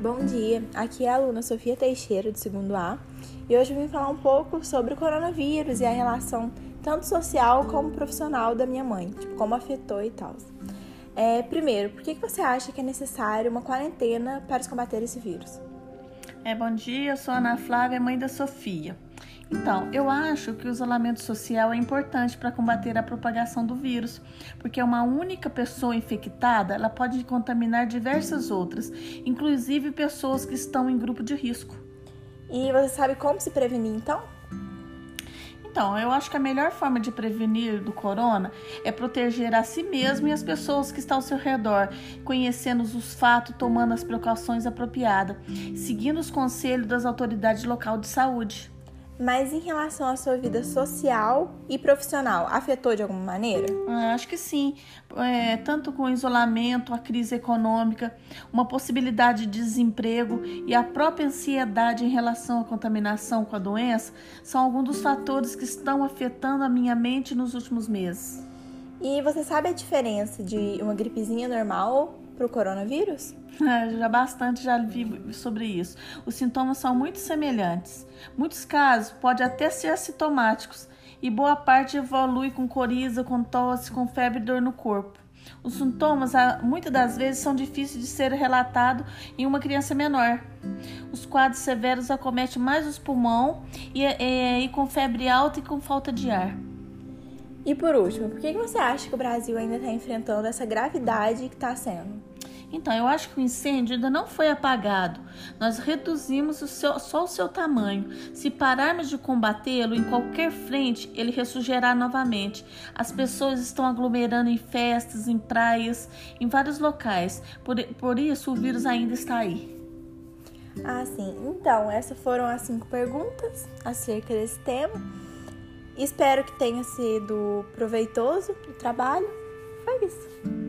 Bom dia, aqui é a aluna Sofia Teixeira, do segundo A, e hoje eu vim falar um pouco sobre o coronavírus e a relação tanto social como profissional da minha mãe, tipo, como afetou e tal. É, primeiro, por que você acha que é necessário uma quarentena para combater esse vírus? É, bom dia, eu sou a Ana Flávia, mãe da Sofia. Então, eu acho que o isolamento social é importante para combater a propagação do vírus, porque uma única pessoa infectada, ela pode contaminar diversas outras, inclusive pessoas que estão em grupo de risco. E você sabe como se prevenir então? Então, eu acho que a melhor forma de prevenir do corona é proteger a si mesmo e as pessoas que estão ao seu redor, conhecendo os fatos, tomando as precauções apropriadas, seguindo os conselhos das autoridades local de saúde. Mas em relação à sua vida social e profissional, afetou de alguma maneira? Ah, acho que sim. É, tanto com o isolamento, a crise econômica, uma possibilidade de desemprego e a própria ansiedade em relação à contaminação com a doença são alguns dos fatores que estão afetando a minha mente nos últimos meses. E você sabe a diferença de uma gripezinha normal para o coronavírus? É, já bastante já vi sobre isso. Os sintomas são muito semelhantes. Muitos casos podem até ser assintomáticos e boa parte evolui com coriza, com tosse, com febre e dor no corpo. Os sintomas, muitas das vezes, são difíceis de ser relatados em uma criança menor. Os quadros severos acometem mais os pulmões e, e, e com febre alta e com falta de ar. E por último, por que você acha que o Brasil ainda está enfrentando essa gravidade que está sendo? Então, eu acho que o incêndio ainda não foi apagado. Nós reduzimos o seu, só o seu tamanho. Se pararmos de combatê-lo em qualquer frente, ele ressurgirá novamente. As pessoas estão aglomerando em festas, em praias, em vários locais. Por, por isso, o vírus ainda está aí. Ah, sim. Então, essas foram as cinco perguntas acerca desse tema. Espero que tenha sido proveitoso o trabalho. Foi isso.